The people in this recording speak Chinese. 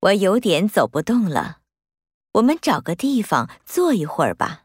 我有点走不动了。我们找个地方坐一会儿吧。